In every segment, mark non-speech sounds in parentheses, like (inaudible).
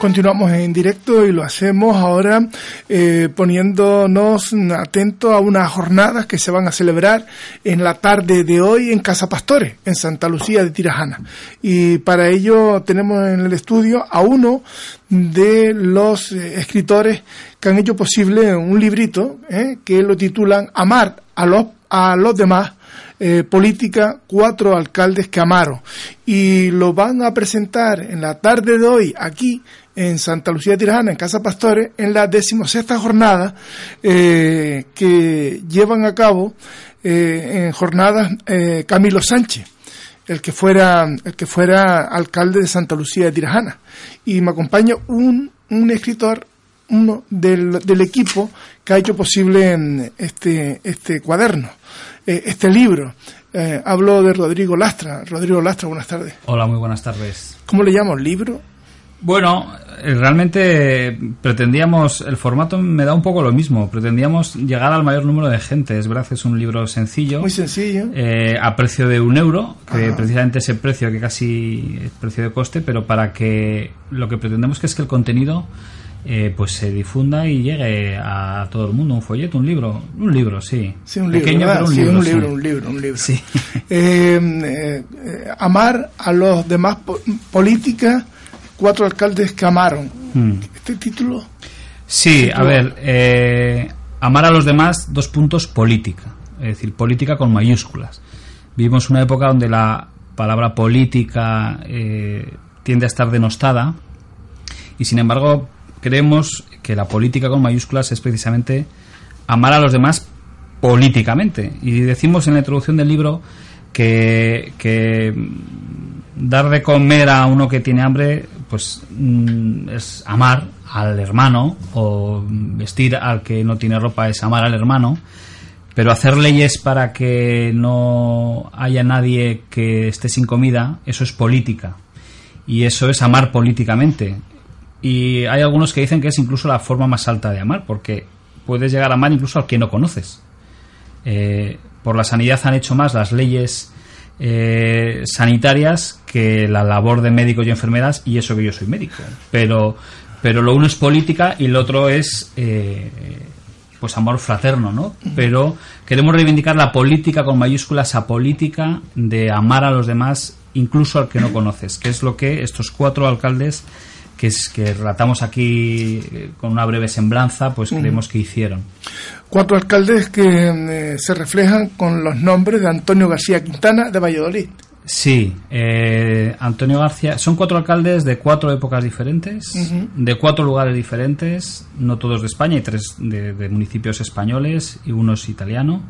Continuamos en directo y lo hacemos ahora eh, poniéndonos atentos a unas jornadas que se van a celebrar en la tarde de hoy en Casa Pastores, en Santa Lucía de Tirajana. Y para ello tenemos en el estudio a uno de los eh, escritores que han hecho posible un librito eh, que lo titulan Amar a los, a los demás eh, política cuatro alcaldes que amaron. Y lo van a presentar en la tarde de hoy aquí en Santa Lucía de Tirajana, en Casa Pastores, en la decimosexta jornada eh, que llevan a cabo eh, en jornadas Camilo Sánchez el que fuera el que fuera alcalde de Santa Lucía de Tirajana. Y me acompaña un, un escritor uno del, del equipo que ha hecho posible este este cuaderno eh, este libro eh, hablo de Rodrigo Lastra Rodrigo Lastra buenas tardes Hola, muy buenas tardes. ¿cómo le llamo? ¿libro? Bueno, eh, realmente pretendíamos, el formato me da un poco lo mismo, pretendíamos llegar al mayor número de gente, es verdad que es un libro sencillo, muy sencillo eh, a precio de un euro, que Ajá. precisamente ese precio que casi es precio de coste, pero para que lo que pretendemos que es que el contenido eh, pues se difunda y llegue a todo el mundo, un folleto, un libro, un libro, sí, Sí, un libro, pequeño pero un Sí, libro, un sí. libro, un libro, un libro. Sí. (laughs) Eh, eh, amar a los demás po- políticas, cuatro alcaldes que amaron. Mm. Este título, Sí, a ver, amar a los demás, dos puntos, política. Es decir, política con mayúsculas. Vivimos una época donde la palabra política tiende a estar denostada y sin embargo creemos que la política con mayúsculas es precisamente amar a los demás políticamente. Y decimos en la introducción del libro que, que dar de comer a uno que tiene hambre pues mm, es amar al hermano o vestir al que no tiene ropa es amar al hermano. Pero hacer leyes para que no haya nadie que esté sin comida eso es política. Y eso es amar políticamente y hay algunos que dicen que es incluso la forma más alta de amar porque puedes llegar a amar incluso al que no conoces. Eh, por la sanidad han hecho más las leyes eh, sanitarias que la labor de médicos y enfermeras y eso que yo soy médico. Pero pero lo uno es política y lo otro es eh, pues amor fraterno no pero queremos reivindicar la política con mayúsculas a política de amar a los demás incluso al que no conoces que es lo que estos cuatro alcaldes que es que relatamos aquí eh, con una breve semblanza pues creemos que hicieron cuatro alcaldes que eh, se reflejan con los nombres de Antonio García Quintana de Valladolid. Sí, eh, Antonio García. Son cuatro alcaldes de cuatro épocas diferentes, Ujú. de cuatro lugares diferentes, no todos de España, hay tres de, de municipios españoles y uno es italiano,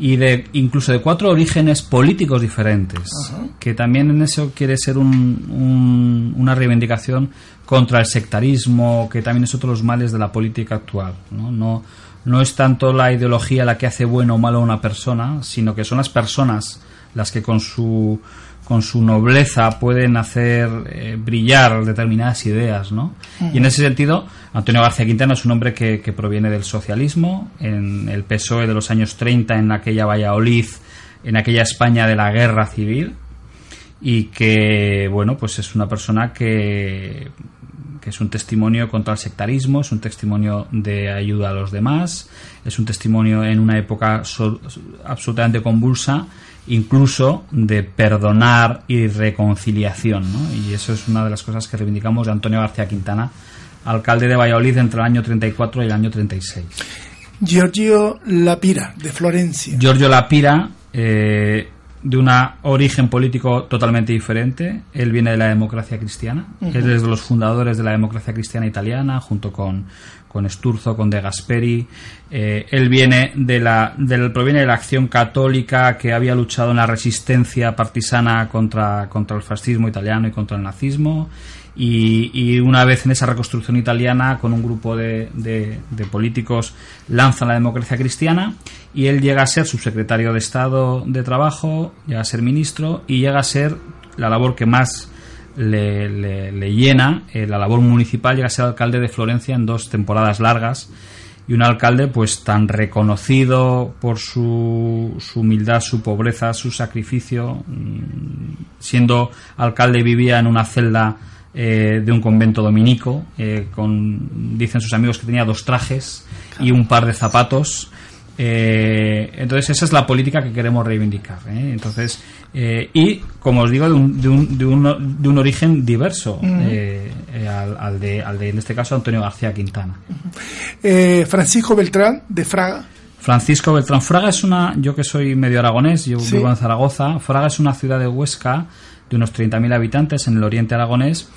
y de incluso de cuatro orígenes políticos diferentes, que también en eso quiere ser un- un- una reivindicación contra el sectarismo, que también es otro de los males de la política actual. ¿no? No, no es tanto la ideología la que hace bueno o malo a una persona, sino que son las personas las que con su con su nobleza pueden hacer eh, brillar determinadas ideas, ¿no? Y en ese sentido, Antonio García Quintana es un hombre que, que proviene del socialismo, en el PSOE de los años 30, en aquella Valladolid, en aquella España de la guerra civil, y que, bueno, pues es una persona que, que es un testimonio contra el sectarismo, es un testimonio de ayuda a los demás, es un testimonio en una época so- absolutamente convulsa, incluso de perdonar y reconciliación, ¿no? Y eso es una de las cosas que reivindicamos de Antonio García Quintana, alcalde de Valladolid entre el año 34 y el año 36. Giorgio Lapira de Florencia. Giorgio Lapira, eh, de un origen político totalmente diferente. Él viene de la democracia cristiana. Él es de los fundadores de la democracia cristiana italiana, junto con, con Sturzo, con De Gasperi. Eh, él viene de la, proviene de la acción católica que había luchado en la resistencia partisana contra, contra el fascismo italiano y contra el nazismo. Y, una vez en esa reconstrucción italiana, con un grupo de, de, políticos, lanza la democracia cristiana y él llega a ser subsecretario de Estado de Trabajo, llega a ser ministro y llega a ser la labor que más le, llena, eh, la labor municipal, llega a ser alcalde de Florencia en dos temporadas largas y un alcalde pues tan reconocido por su, su, humildad, su pobreza, su sacrificio. Mm, siendo alcalde vivía en una celda eh, de un convento dominico, eh, con, dicen sus amigos que tenía dos trajes y un par de zapatos. Eh, entonces esa es la política que queremos reivindicar. Entonces y como os digo de un, de un, de un, de un origen diverso al, de, al de en este caso Antonio García Quintana. Francisco Beltrán de Fraga. Francisco Beltrán Fraga es una, yo que soy medio aragonés, yo vivo en Zaragoza. Fraga es una ciudad de Huesca de unos 30.000 habitantes en el oriente aragonés.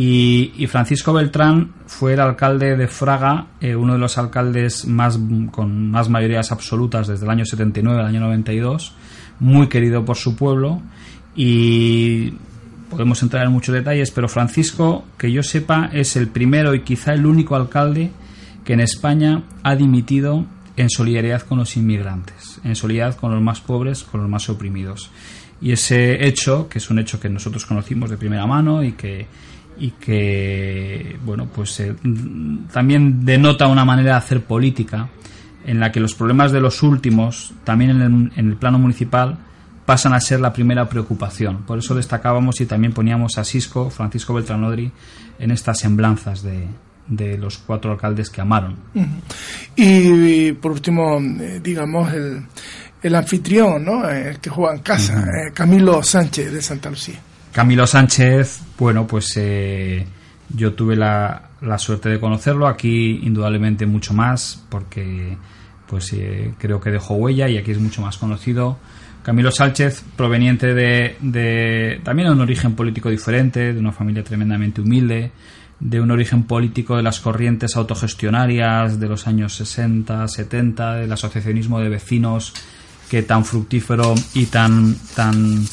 Y, Francisco Beltrán fue el alcalde de Fraga, eh, uno de los alcaldes más, con más mayorías absolutas desde el año 79 al año 92, muy querido por su pueblo. Y podemos entrar en muchos detalles, pero Francisco, que yo sepa, es el primero y quizá el único alcalde que en España ha dimitido en solidaridad con los inmigrantes, en solidaridad con los más pobres, con los más oprimidos. Y ese hecho, que es un hecho que nosotros conocimos de primera mano y que, y que bueno, pues eh, también denota una manera de hacer política en la que los problemas de los últimos, también en el, en el plano municipal, pasan a ser la primera preocupación. Por eso destacábamos y también poníamos a Cisco, Francisco Beltranodri, en estas semblanzas de, de los cuatro alcaldes que amaron. Y, por último, eh, digamos, el, el anfitrión, ¿no? El que juega en casa, eh, Camilo Sánchez de Santa Lucía. Camilo Sánchez, bueno, pues eh, yo tuve la, la, suerte de conocerlo aquí, indudablemente mucho más, porque pues eh, creo que dejó huella y aquí es mucho más conocido. Camilo Sánchez, proveniente de, de también de un origen político diferente, de una familia tremendamente humilde, de un origen político de las corrientes autogestionarias de los años 60, 70, del asociacionismo de vecinos que tan fructífero y tan, tan,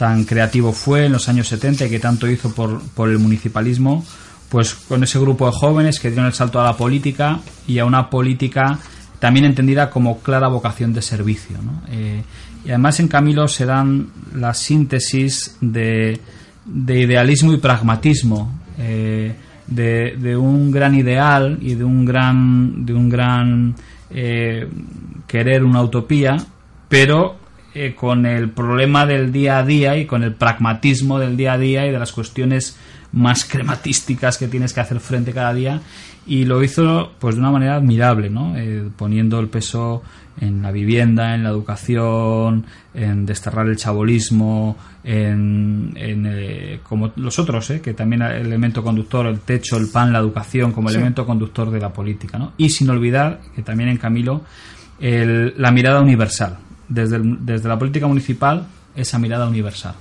tan creativo fue en los años 70 y que tanto hizo por, por el municipalismo, pues con ese grupo de jóvenes que dieron el salto a la política y a una política también entendida como clara vocación de servicio. Eh, y además en Camilo se dan la síntesis de, de idealismo y pragmatismo, eh, de, de, un gran ideal y de un gran, de un gran eh, querer una utopía pero eh, con el problema del día a día y con el pragmatismo del día a día y de las cuestiones más crematísticas que tienes que hacer frente cada día y lo hizo pues de una manera admirable ¿no? Eh, poniendo el peso en la vivienda en la educación en desterrar el chabolismo en, eh, como los otros que también el elemento conductor el techo el pan la educación como elemento conductor de la política ¿no? y sin olvidar que también en Camilo la mirada universal desde, desde la política municipal esa mirada universal.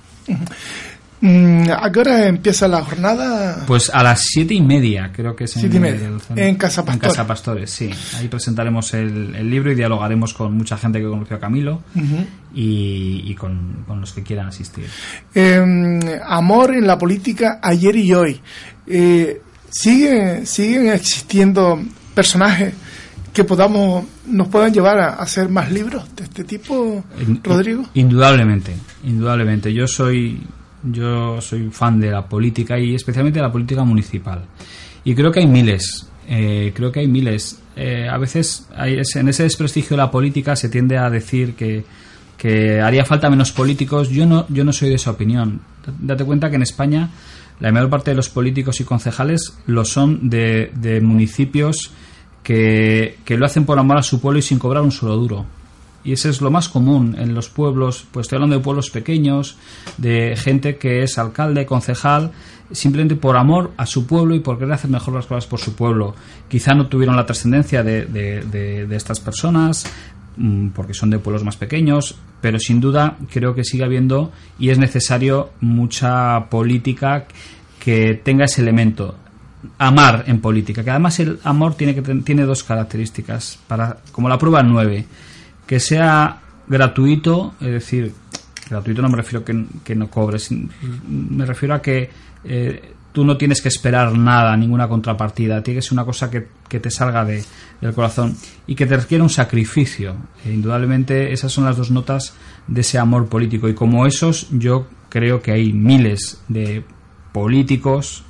Mm, ¿A qué hora empieza la jornada? Pues a las siete y media, creo que es en, en Casa Pastores. En Casa Pastores, sí. Ahí presentaremos el, libro y dialogaremos con mucha gente que conoció a Camilo y, con, los que quieran asistir. Em, amor en la política ayer y hoy. Eh, ¿sigue, ¿Siguen existiendo personajes que podamos nos puedan llevar a hacer más libros de este tipo, Rodrigo? Indudablemente, indudablemente. Yo soy yo soy fan de la política y especialmente de la política municipal. Y creo que hay miles, eh, creo que hay miles. Eh, a veces hay en ese desprestigio de la política se tiende a decir que, que haría falta menos políticos. Yo no, yo no soy de esa opinión. Date cuenta que en España la mayor parte de los políticos y concejales lo son de, de municipios que, lo hacen por amor a su pueblo y sin cobrar un solo duro. Y eso es lo más común en los pueblos, pues estoy hablando de pueblos pequeños, de gente que es alcalde, concejal, simplemente por amor a su pueblo y por querer hacer mejor las cosas por su pueblo. Quizá no tuvieron la trascendencia de, de, estas personas, mm, porque son de pueblos más pequeños, pero sin duda creo que sigue habiendo y es necesario mucha política que tenga ese elemento amar en política, que además el amor tiene, que, tiene dos características, para, como la prueba 9, que sea gratuito, es decir, gratuito no me refiero a que, que no cobres, me refiero a que eh, tú no tienes que esperar nada, ninguna contrapartida, tiene que ser una cosa que, que te salga de, del corazón y que te requiere un sacrificio. E indudablemente esas son las dos notas de ese amor político y como esos yo creo que hay miles de políticos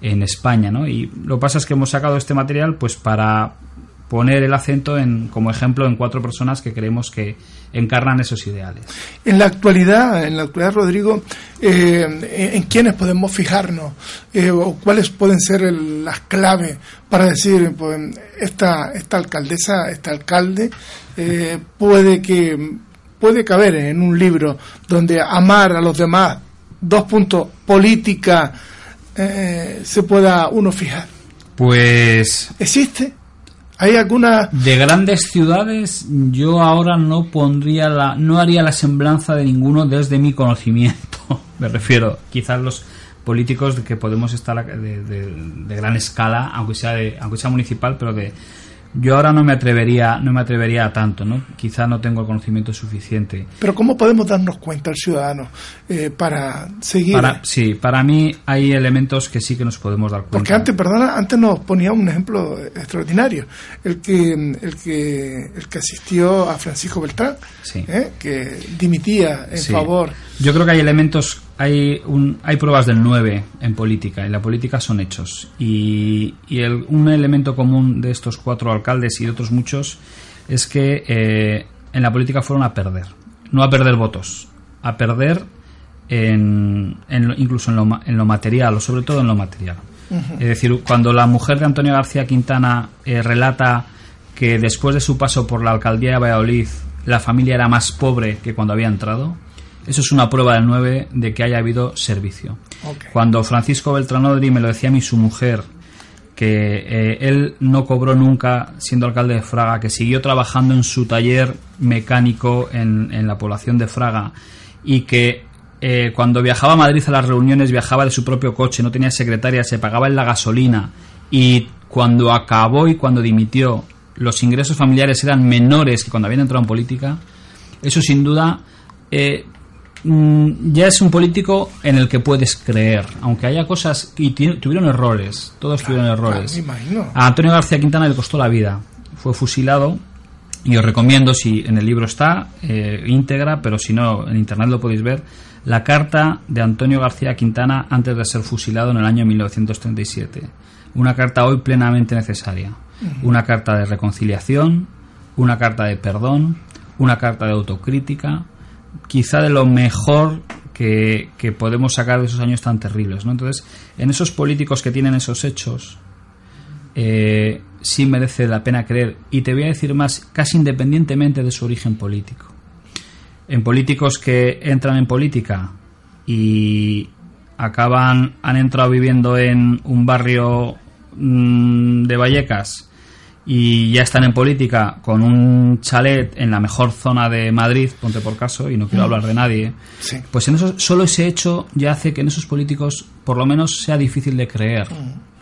en España, ¿no? Y lo que pasa es que hemos sacado este material pues para poner el acento en, como ejemplo en cuatro personas que creemos que encarnan esos ideales. En la actualidad, en la actualidad, Rodrigo, eh, ¿en quiénes podemos fijarnos? Eh, ¿O cuáles pueden ser las claves para decir, pues, esta, esta alcaldesa, este alcalde, eh, puede que puede caber en un libro donde amar a los demás, dos puntos, política, se pueda uno fijar? Pues... ¿Existe? ¿Hay alguna de grandes ciudades? Yo ahora no pondría la, no haría la semblanza de ninguno desde mi conocimiento. (laughs) Me refiero, quizás los políticos de que podemos estar de, de gran escala, aunque sea de, aunque sea municipal, pero de yo ahora no me atrevería no me atrevería a tanto no quizá no tengo el conocimiento suficiente. Pero cómo podemos darnos cuenta al ciudadano eh, para seguir para, sí para mí hay elementos que sí que nos podemos dar cuenta. Porque antes perdona antes nos ponía un ejemplo extraordinario. El que el que el que asistió a Francisco Beltrán ¿eh? que dimitía en favor yo creo que hay elementos hay, un, hay pruebas del 9 en política. En la política son hechos. Y, y el, un elemento común de estos cuatro alcaldes y de otros muchos es que eh, en la política fueron a perder. No a perder votos, a perder en, incluso en lo, en lo material, o sobre todo en lo material. Es decir, cuando la mujer de Antonio García Quintana eh, relata que después de su paso por la alcaldía de Valladolid la familia era más pobre que cuando había entrado, eso es una prueba del 9 de que haya habido servicio. Cuando Francisco Beltranodri me lo decía a mí su mujer, que eh, él no cobró nunca siendo alcalde de Fraga, que siguió trabajando en su taller mecánico en, la población de Fraga y que eh, cuando viajaba a Madrid a las reuniones viajaba de su propio coche, no tenía secretaria, se pagaba en la gasolina y cuando acabó y cuando dimitió los ingresos familiares eran menores que cuando habían entrado en política, eso sin duda eh, Mm, ya es un político en el que puedes creer, aunque haya cosas y tuvieron errores, todos tuvieron errores. A Antonio García Quintana le costó la vida, fue fusilado y os recomiendo, si en el libro está eh, íntegra, pero si no, en internet lo podéis ver, la carta de Antonio García Quintana antes de ser fusilado en el año 1937. Una carta hoy plenamente necesaria. Una carta de reconciliación, una carta de perdón, una carta de autocrítica, quizá de lo mejor que, podemos sacar de esos años tan terribles. ¿no? Entonces, en esos políticos que tienen esos hechos, eh, sí merece la pena creer. Y te voy a decir más, casi independientemente de su origen político. En políticos que entran en política y acaban, han entrado viviendo en un barrio mm, de Vallecas y ya están en política con un chalet en la mejor zona de Madrid, ponte por caso, y no quiero hablar de nadie, pues en eso solo ese hecho ya hace que en esos políticos por lo menos sea difícil de creer. Mm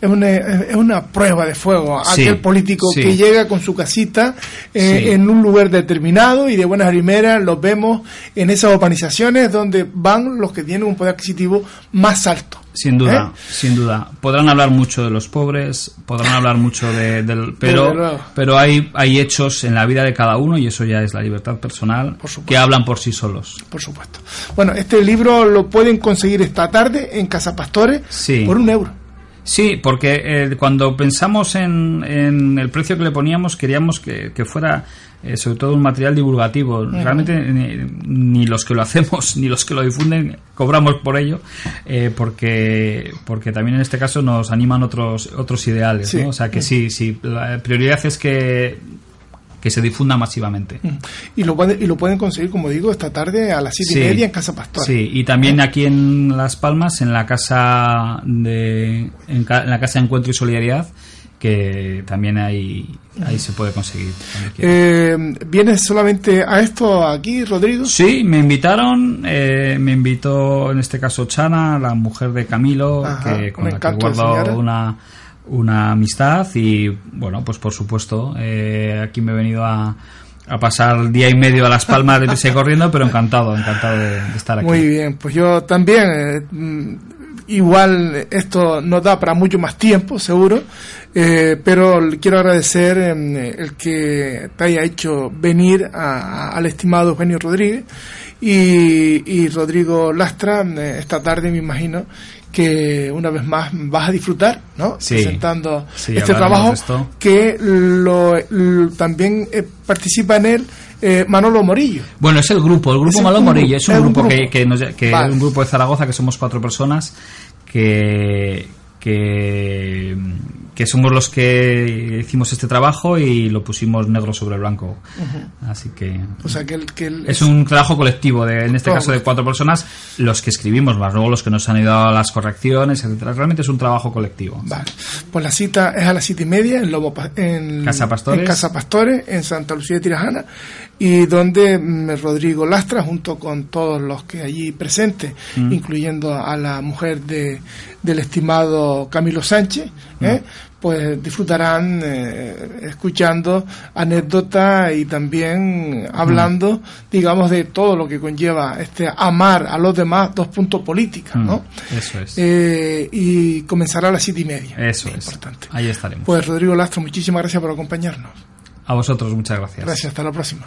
es una, es una prueba de fuego. Aquel político que llega con su casita eh, en un lugar determinado y de buenas primeras los vemos en esas urbanizaciones donde van los que tienen un poder adquisitivo más alto. Sin duda, ¿Eh? sin duda. Podrán hablar mucho de los pobres, podrán hablar mucho de, del... Pero, pero hay, hay hechos en la vida de cada uno y eso ya es la libertad personal que hablan por sí solos. Por supuesto. Bueno, este libro lo pueden conseguir esta tarde en Casa Pastores por un euro. Sí, porque eh, cuando pensamos en, el precio que le poníamos queríamos que, fuera eh, sobre todo un material divulgativo. Realmente ni, los que lo hacemos (laughs) ni los que lo difunden cobramos por ello, eh, porque porque también en este caso nos animan otros otros ideales. O sea que sí, sí, la prioridad es que que se difunda masivamente. Y lo, y lo pueden conseguir, como digo, esta tarde a las siete y media en Casa Pastor. Sí, y también aquí en Las Palmas, en la casa de, en, la casa de Encuentro y Solidaridad, que también ahí, ahí se puede conseguir. Eh, ¿Vienes solamente a esto aquí, Rodrigo? Sí, me invitaron, eh, me invitó en este caso Chana, la mujer de Camilo, que, con la que guardo una, una amistad y bueno, pues por supuesto, eh, aquí me he venido a, a pasar día y medio a Las Palmas de corriendo, pero encantado, encantado de, estar aquí. Muy bien, pues yo también eh, igual esto no da para mucho más tiempo, seguro, eh, pero quiero agradecer em, el que te haya hecho venir al estimado Eugenio Rodríguez y, Rodrigo Lastra eh, esta tarde, me imagino que una vez más vas a disfrutar, ¿no? Presentando este trabajo que lo, también eh, participa en él Manolo Morillo. Bueno, es el grupo, el grupo Manolo Morillo, es un grupo, que, que, es un grupo de Zaragoza que somos cuatro personas que, que, somos los que hicimos este trabajo y lo pusimos negro sobre blanco. Así que, es, un trabajo colectivo, de, en este caso de cuatro personas, los que escribimos, más luego los que nos han ido a las correcciones, etcétera. Realmente es un trabajo colectivo. Vale. Pues la cita es a las siete y media en, Lobo, en Casa Pastores. En Casa Pastores, en Santa Lucía de Tirajana, y donde mm, Rodrigo Lastra, junto con todos los que allí presentes, mm. incluyendo a la mujer de, del estimado Camilo Sánchez, ¿eh? Pues disfrutarán eh, escuchando anécdotas y también hablando, digamos, de todo lo que conlleva este amar a los demás, dos puntos políticos, ¿no? Eso es. Eh, y comenzará a las siete y media. Eso es. Importante. Ahí estaremos. Pues Rodrigo Lastro, muchísimas gracias por acompañarnos. A vosotros, muchas gracias. Gracias, hasta la próxima.